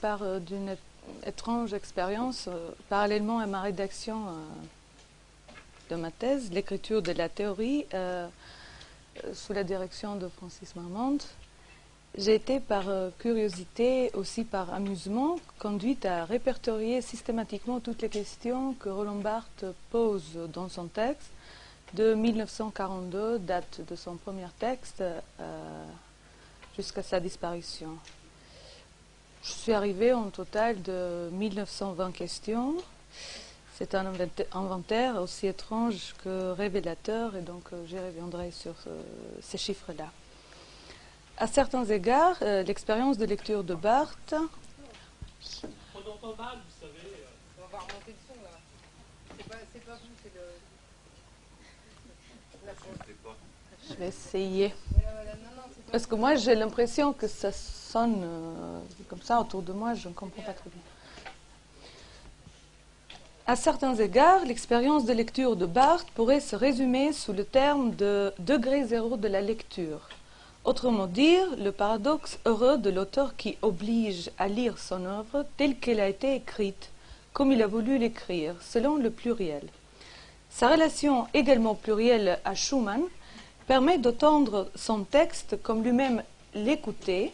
part euh, d'une étrange expérience euh, parallèlement à ma rédaction euh, de ma thèse, l'écriture de la théorie sous la direction de Francis Marmande. J'ai été par curiosité, aussi par amusement, conduite à répertorier systématiquement toutes les questions que Roland Barthes pose dans son texte de 1942, date de son premier texte, jusqu'à sa disparition. Je suis arrivée en total de 1920 questions. C'est un inventaire aussi étrange que révélateur, et donc euh, j'y reviendrai sur euh, ces chiffres-là. À certains égards, euh, l'expérience de lecture de Barthes. On entend mal, vous savez. On va remonter le son là. C'est pas, pas vous, c'est le. Je vais essayer. Parce que moi, j'ai l'impression que ça sonne euh, comme ça autour de moi, je ne comprends pas très bien. À certains égards, l'expérience de lecture de Barthes pourrait se résumer sous le terme de degré zéro de la lecture. Autrement dire, le paradoxe heureux de l'auteur qui oblige à lire son œuvre telle qu'elle a été écrite, comme il a voulu l'écrire, selon le pluriel. Sa relation également plurielle à Schumann permet d'entendre son texte comme lui-même l'écouter,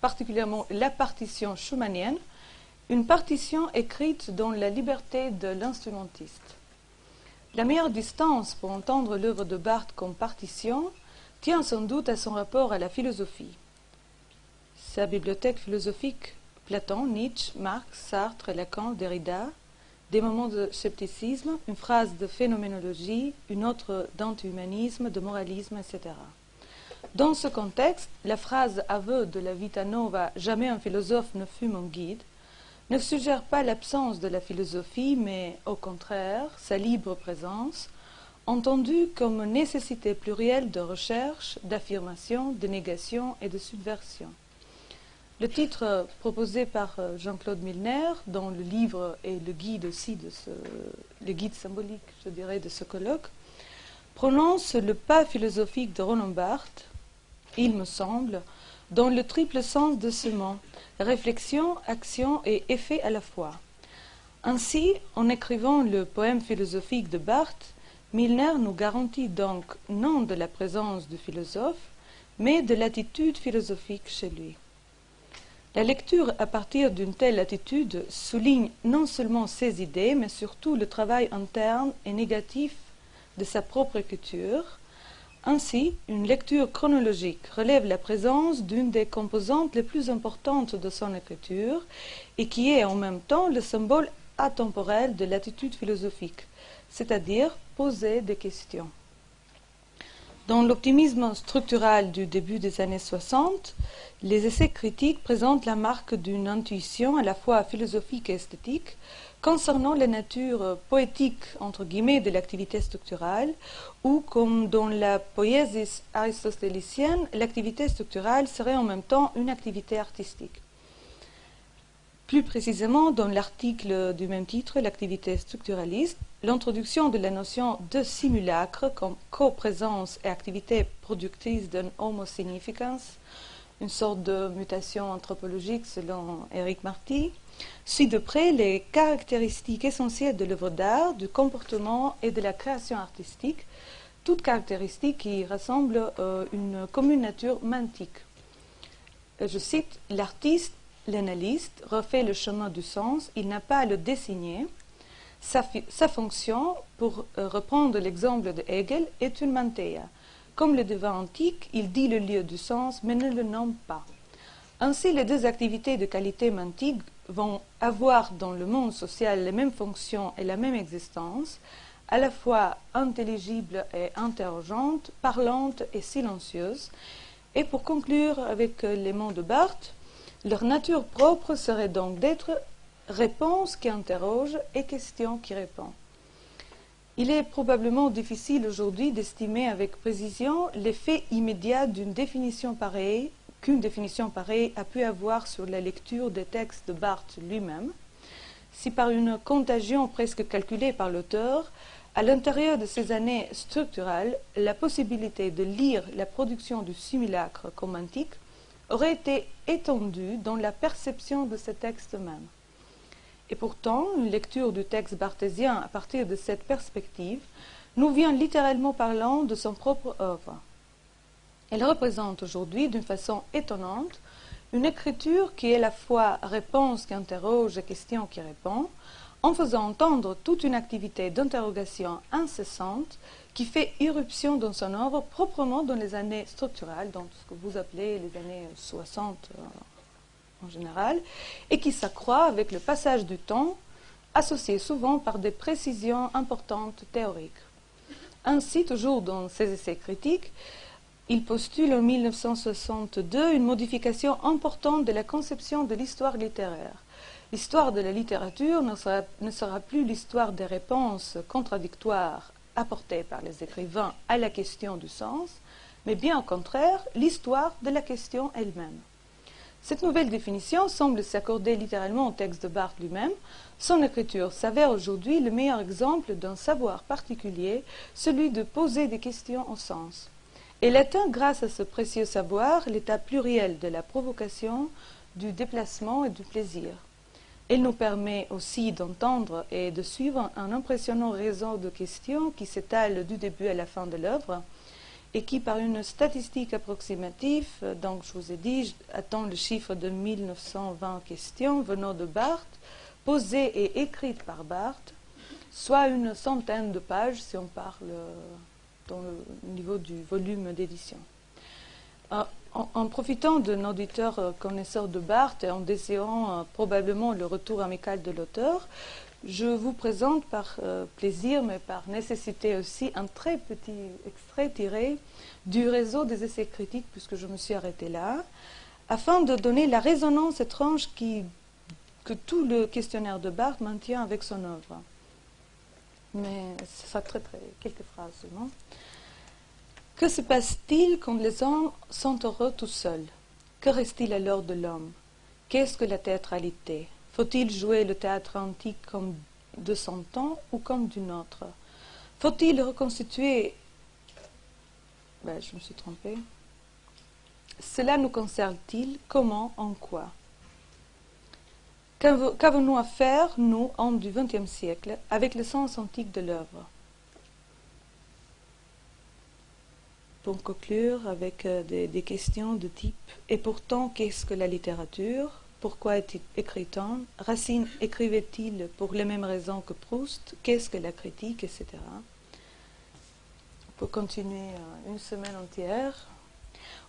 particulièrement la partition schumannienne, une partition écrite dans la liberté de l'instrumentiste. La meilleure distance pour entendre l'œuvre de Barthes comme partition tient sans doute à son rapport à la philosophie. Sa bibliothèque philosophique, Platon, Nietzsche, Marx, Sartre, Lacan, Derrida, des moments de scepticisme, une phrase de phénoménologie, une autre d'anti-humanisme, de moralisme, etc. Dans ce contexte, la phrase aveu de la Vita Nova Jamais un philosophe ne fut mon guide ne suggère pas l'absence de la philosophie, mais au contraire sa libre présence, entendue comme nécessité plurielle de recherche, d'affirmation, de négation et de subversion. Le titre proposé par euh, Jean-Claude Milner, dans le livre et le guide aussi de ce, le guide symbolique, je dirais, de ce colloque, prononce le pas philosophique de Roland Barthes, il me semble, dans le triple sens de ce mot, réflexion, action et effet à la fois. Ainsi, en écrivant le poème philosophique de Barthes, Milner nous garantit donc non de la présence du philosophe, mais de l'attitude philosophique chez lui. La lecture à partir d'une telle attitude souligne non seulement ses idées, mais surtout le travail interne et négatif de sa propre écriture. Ainsi, une lecture chronologique relève la présence d'une des composantes les plus importantes de son écriture et qui est en même temps le symbole atemporel de l'attitude philosophique, c'est-à-dire poser des questions. Dans l'optimisme structural du début des années 60, les essais critiques présentent la marque d'une intuition à la fois philosophique et esthétique concernant la nature poétique entre guillemets de l'activité structurale, ou comme dans la poésie aristotélicienne, l'activité structurale serait en même temps une activité artistique. Plus précisément, dans l'article du même titre, l'activité structuraliste, l'introduction de la notion de simulacre comme coprésence et activité productrice d'un homo significans, une sorte de mutation anthropologique selon Eric Marty, suit de près les caractéristiques essentielles de l'œuvre d'art, du comportement et de la création artistique, toutes caractéristiques qui rassemblent euh, une commune nature mantique. Je cite, l'artiste l'analyste refait le chemin du sens, il n'a pas à le dessiner. Sa, fonction, pour euh, reprendre l'exemple de Hegel, est une manteia. Comme le devin antique, il dit le lieu du sens, mais ne le nomme pas. Ainsi, les deux activités de qualité mantique vont avoir dans le monde social les mêmes fonctions et la même existence, à la fois intelligible et interrogeante, parlante et silencieuse. Et pour conclure avec les mots de Barthes, leur nature propre serait donc d'être réponse qui interroge et question qui répond. Il est probablement difficile aujourd'hui d'estimer avec précision l'effet immédiat d'une définition pareille qu'une définition pareille a pu avoir sur la lecture des textes de Barthes lui-même, si par une contagion presque calculée par l'auteur, à l'intérieur de ces années structurales, la possibilité de lire la production du simulacre comme antique aurait été étendue dans la perception de ce texte même. Et pourtant, une lecture du texte barthésien à partir de cette perspective nous vient littéralement parlant de son propre œuvre. Elle représente aujourd'hui, d'une façon étonnante, une écriture qui est à la fois réponse qui interroge et question qui répond, en faisant entendre toute une activité d'interrogation incessante qui fait irruption dans son œuvre proprement dans les années structurales, dans ce que vous appelez les années 60 euh, en général, et qui s'accroît avec le passage du temps, associé souvent par des précisions importantes théoriques. Ainsi, toujours dans ses essais critiques, il postule en 1962 une modification importante de la conception de l'histoire littéraire. L'histoire de la littérature ne sera, ne sera plus l'histoire des réponses contradictoires apportées par les écrivains à la question du sens, mais bien au contraire l'histoire de la question elle-même. Cette nouvelle définition semble s'accorder littéralement au texte de Barthes lui-même. Son écriture s'avère aujourd'hui le meilleur exemple d'un savoir particulier, celui de poser des questions au sens. Elle atteint, grâce à ce précieux savoir, l'état pluriel de la provocation, du déplacement et du plaisir. Elle nous permet aussi d'entendre et de suivre un impressionnant réseau de questions qui s'étale du début à la fin de l'œuvre et qui, par une statistique approximative, donc je vous ai dit, attend le chiffre de 1920 questions venant de Barthes, posées et écrites par Barthes, soit une centaine de pages si on parle dans le niveau du volume d'édition. Euh, en, profitant d'un auditeur euh, connaisseur de Barthes et en désirant euh, probablement le retour amical de l'auteur, je vous présente par plaisir, mais par nécessité aussi, un très petit extrait tiré du réseau des essais critiques, puisque je me suis arrêtée là, afin de donner la résonance étrange que tout le questionnaire de Barthes maintient avec son œuvre mais ce sera très, très quelques phrases seulement. Que se passe-t-il quand les hommes sont heureux tout seuls? Que reste-t-il alors de l'homme? Qu'est-ce que la théâtralité? Faut-il jouer le théâtre antique comme de son temps ou comme d'une autre? Faut-il reconstituer? Ben, Je me suis trompée. Cela nous concerne-t-il? Comment? En quoi? Qu'avons-nous à faire, nous, hommes du XXe siècle, avec le sens antique de l'œuvre? Pour conclure avec euh, des, questions de type Et pourtant, qu'est-ce que la littérature? Pourquoi est-il écritant? Racine écrivait-il pour les mêmes raisons que Proust? Qu'est-ce que la critique, etc. Pour continuer euh, une semaine entière,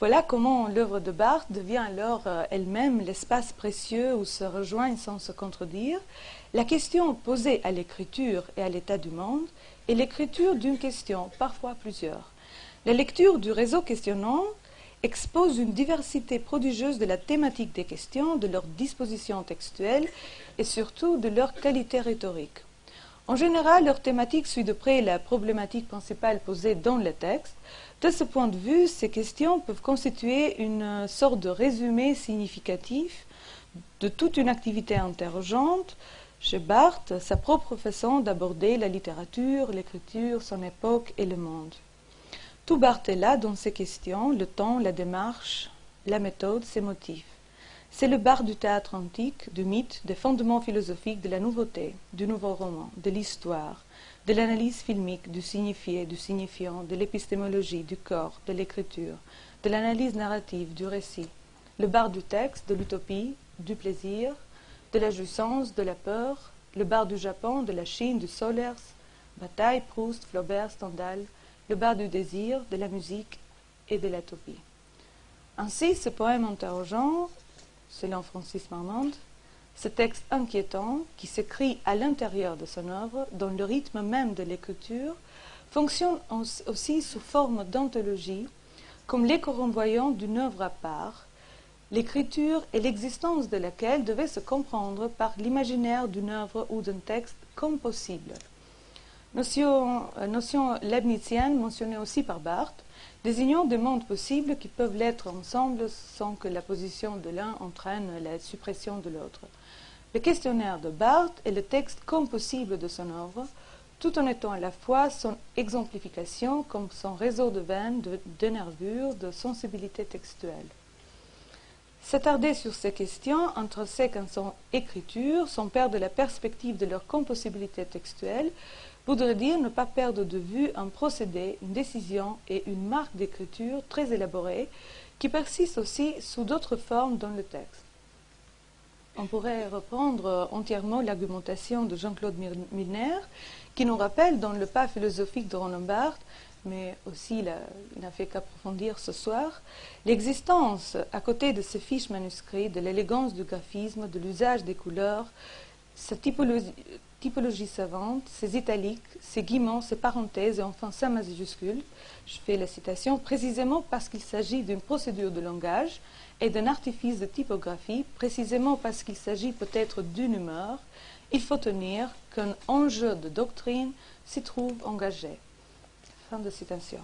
voilà comment l'œuvre de Barthes devient alors euh, elle-même l'espace précieux où se rejoignent sans se contredire la question posée à l'écriture et à l'état du monde et l'écriture d'une question, parfois plusieurs. La lecture du réseau questionnant expose une diversité prodigieuse de la thématique des questions, de leur disposition textuelle et surtout de leur qualité rhétorique. En général, leur thématique suit de près la problématique principale posée dans le texte, de ce point de vue, ces questions peuvent constituer une sorte de résumé significatif de toute une activité interrogeante chez Barthes, sa propre façon d'aborder la littérature, l'écriture, son époque et le monde. Tout là dans ces questions, le temps, la démarche, la méthode, ses motifs. C'est le Barthes du théâtre antique, du mythe, des fondements philosophiques de la nouveauté, du nouveau roman, de l'histoire, de l'analyse filmique, du signifié, du signifiant, de l'épistémologie, du corps, de l'écriture, de l'analyse narrative, du récit, le bar du texte, de l'utopie, du plaisir, de la jouissance, de la peur, le bar du Japon, de la Chine, du Solers, Bataille, Proust, Flaubert, Stendhal, le bar du désir, de la musique et de l'utopie. Ainsi, ce poème interrogeant, selon Francis Marmande, ce texte inquiétant, qui s'écrit à l'intérieur de son œuvre, dans le rythme même de l'écriture, fonctionne aussi sous forme d'anthologie, comme l'écho renvoyant d'une œuvre à part, l'écriture et l'existence de laquelle devait se comprendre par l'imaginaire d'une œuvre ou d'un texte comme possible. Notion, euh, notion leibnizienne mentionnée aussi par Barthes, désignant des mondes possibles qui peuvent l'être ensemble sans que la position de l'un entraîne la suppression de l'autre. Le questionnaire de Barthes est le texte comme possible de son œuvre, tout en étant à la fois son exemplification comme son réseau de veines, de, nervures, de sensibilité textuelle. S'attarder sur ces questions intrinsèques en son écriture, sans perdre la perspective de leur compossibilité textuelle, voudrait dire ne pas perdre de vue un procédé, une décision et une marque d'écriture très élaborée qui persistent aussi sous d'autres formes dans le texte? On pourrait reprendre entièrement l'argumentation de Jean-Claude Milner, qui nous rappelle dans le pas philosophique de Roland Barthes mais aussi il n'a fait qu'approfondir ce soir, l'existence, à côté de ces fiches manuscrits, de l'élégance du graphisme, de l'usage des couleurs, sa typologie, typologie, savante, ses italiques, ses guiments, ses parenthèses et enfin sa majuscule. Je fais la citation précisément parce qu'il s'agit d'une procédure de langage et d'un artifice de typographie, précisément parce qu'il s'agit peut-être d'une humeur, il faut tenir qu'un enjeu de doctrine s'y trouve engagé. Fin de citation.